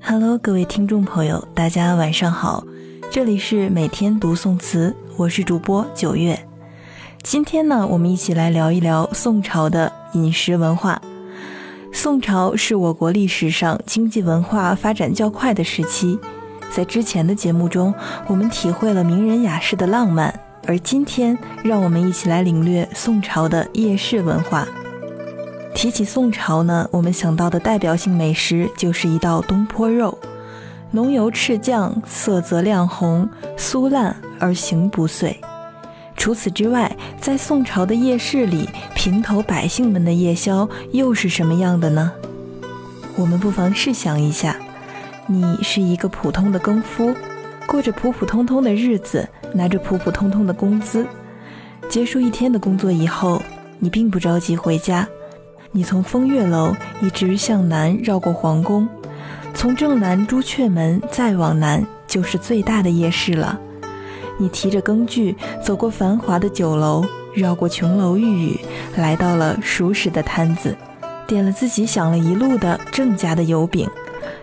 Hello，各位听众朋友，大家晚上好，这里是每天读宋词，我是主播九月。今天呢，我们一起来聊一聊宋朝的饮食文化。宋朝是我国历史上经济文化发展较快的时期，在之前的节目中，我们体会了名人雅士的浪漫，而今天，让我们一起来领略宋朝的夜市文化。提起宋朝呢，我们想到的代表性美食就是一道东坡肉，浓油赤酱，色泽亮红，酥烂而形不碎。除此之外，在宋朝的夜市里，平头百姓们的夜宵又是什么样的呢？我们不妨试想一下，你是一个普通的耕夫，过着普普通通的日子，拿着普普通通的工资。结束一天的工作以后，你并不着急回家。你从风月楼一直向南绕过皇宫，从正南朱雀门再往南就是最大的夜市了。你提着羹具走过繁华的酒楼，绕过琼楼玉宇，来到了熟识的摊子，点了自己想了一路的郑家的油饼。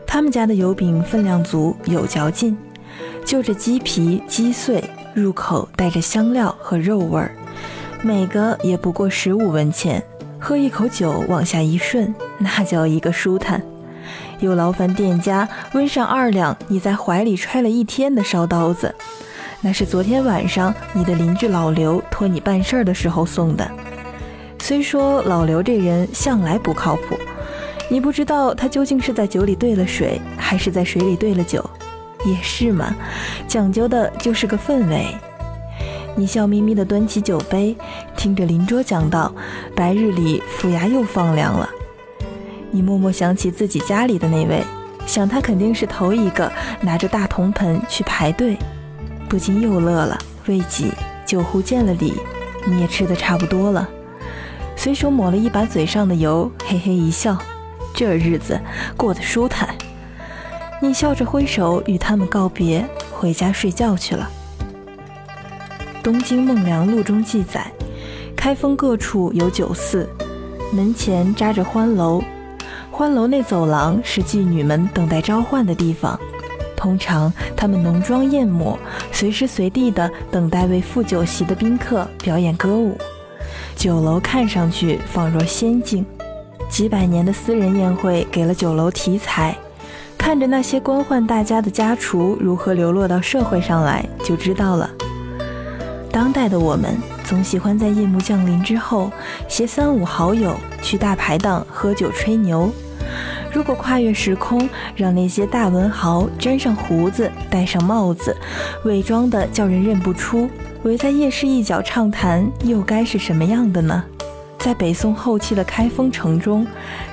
他们家的油饼分量足，有嚼劲，就着鸡皮鸡碎，入口带着香料和肉味儿，每个也不过十五文钱。喝一口酒，往下一顺，那叫一个舒坦。又劳烦店家温上二两，你在怀里揣了一天的烧刀子，那是昨天晚上你的邻居老刘托你办事儿的时候送的。虽说老刘这人向来不靠谱，你不知道他究竟是在酒里兑了水，还是在水里兑了酒。也是嘛，讲究的就是个氛围。你笑眯眯地端起酒杯，听着邻桌讲道，白日里府衙又放凉了。你默默想起自己家里的那位，想他肯定是头一个拿着大铜盆去排队，不禁又乐了。未几，酒壶见了礼，你也吃得差不多了，随手抹了一把嘴上的油，嘿嘿一笑，这日子过得舒坦。你笑着挥手与他们告别，回家睡觉去了。《东京梦良录》中记载，开封各处有酒肆，门前扎着欢楼，欢楼内走廊是妓女们等待召唤的地方。通常，她们浓妆艳抹，随时随地的等待为赴酒席的宾客表演歌舞。酒楼看上去仿若仙境，几百年的私人宴会给了酒楼题材。看着那些官宦大家的家厨如何流落到社会上来，就知道了。当代的我们总喜欢在夜幕降临之后，携三五好友去大排档喝酒吹牛。如果跨越时空，让那些大文豪粘上胡子、戴上帽子，伪装的叫人认不出，围在夜市一角畅谈，又该是什么样的呢？在北宋后期的开封城中，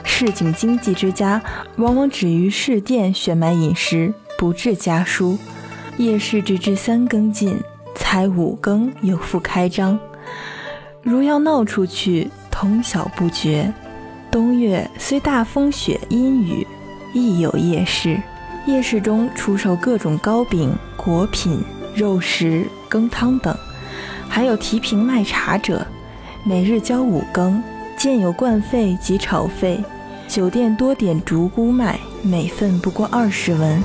市井经济之家往往止于市店选买饮食，不置家书。夜市直至三更尽。才五更又复开张，如要闹出去，通晓不绝。冬月虽大风雪阴雨，亦有夜市。夜市中出售各种糕饼、果品、肉食、羹汤等，还有提瓶卖茶者。每日交五更，见有灌费及炒费。酒店多点竹菇卖，每份不过二十文，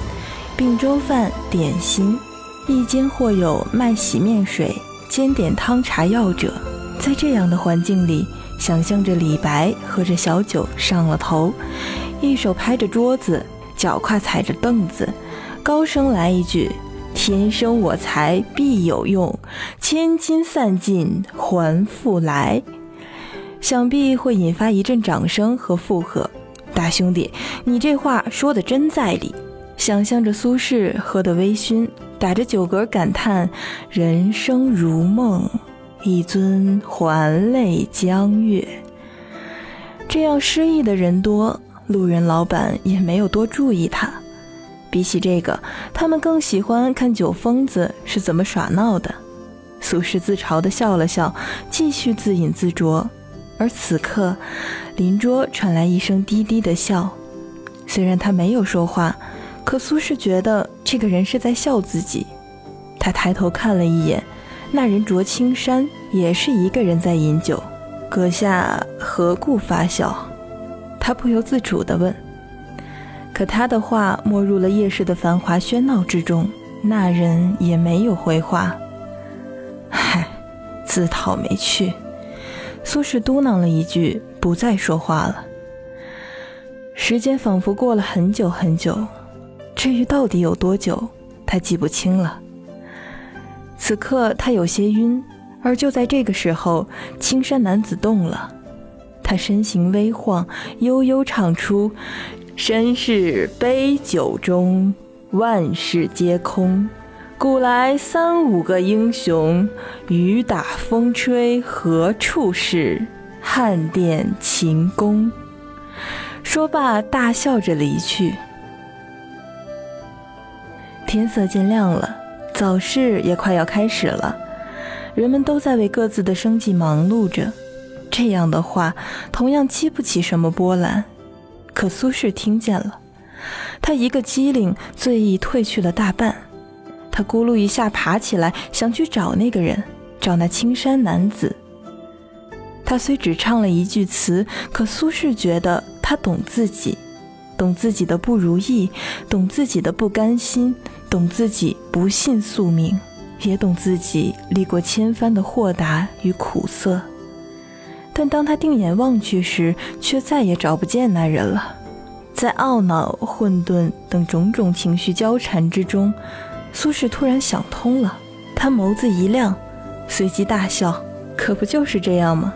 并粥饭、点心。一间或有卖洗面水、煎点汤茶药者，在这样的环境里，想象着李白喝着小酒上了头，一手拍着桌子，脚跨踩着凳子，高声来一句：“天生我材必有用，千金散尽还复来。”想必会引发一阵掌声和附和。大兄弟，你这话说的真在理。想象着苏轼喝得微醺。打着酒嗝感叹：“人生如梦，一尊还酹江月。”这样失意的人多，路人老板也没有多注意他。比起这个，他们更喜欢看酒疯子是怎么耍闹的。苏轼自嘲地笑了笑，继续自饮自酌。而此刻，邻桌传来一声低低的笑。虽然他没有说话。可苏轼觉得这个人是在笑自己，他抬头看了一眼，那人着青衫，也是一个人在饮酒。阁下何故发笑？他不由自主地问。可他的话没入了夜市的繁华喧闹之中，那人也没有回话。唉，自讨没趣。苏轼嘟囔了一句，不再说话了。时间仿佛过了很久很久，至于到底有多久，他记不清了。此刻他有些晕，而就在这个时候，青山男子动了，他身形微晃，悠悠唱出：“身是杯酒中，万事皆空。古来三五个英雄，雨打风吹何处是？汉殿秦宫。”说罢，大笑着离去。天色渐亮了，早市也快要开始了，人们都在为各自的生计忙碌着。这样的话，同样激不起什么波澜。可苏轼听见了，他一个机灵，醉意褪去了大半。他咕噜一下爬起来，想去找那个人，找那青衫男子。他虽只唱了一句词，可苏轼觉得。他懂自己，懂自己的不如意，懂自己的不甘心，懂自己不信宿命，也懂自己历过千帆的豁达与苦涩。但当他定眼望去时，却再也找不见那人了。在懊恼、混沌等种种情绪交缠之中，苏轼突然想通了。他眸子一亮，随即大笑：“可不就是这样吗？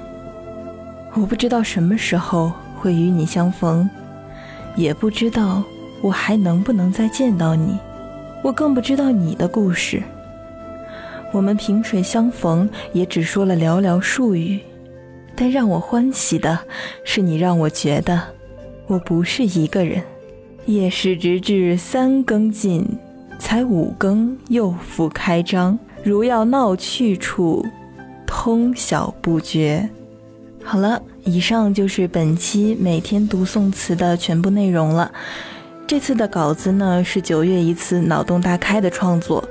我不知道什么时候。”会与你相逢，也不知道我还能不能再见到你，我更不知道你的故事。我们萍水相逢，也只说了寥寥数语，但让我欢喜的是，你让我觉得我不是一个人。夜市直至三更尽，才五更又复开张。如要闹去处，通晓不绝。好了。以上就是本期每天读宋词的全部内容了。这次的稿子呢是九月一次脑洞大开的创作，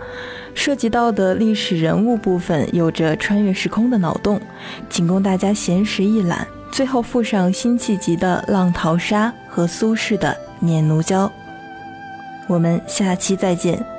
涉及到的历史人物部分有着穿越时空的脑洞，仅供大家闲时一览。最后附上辛弃疾的《浪淘沙》和苏轼的《念奴娇》。我们下期再见。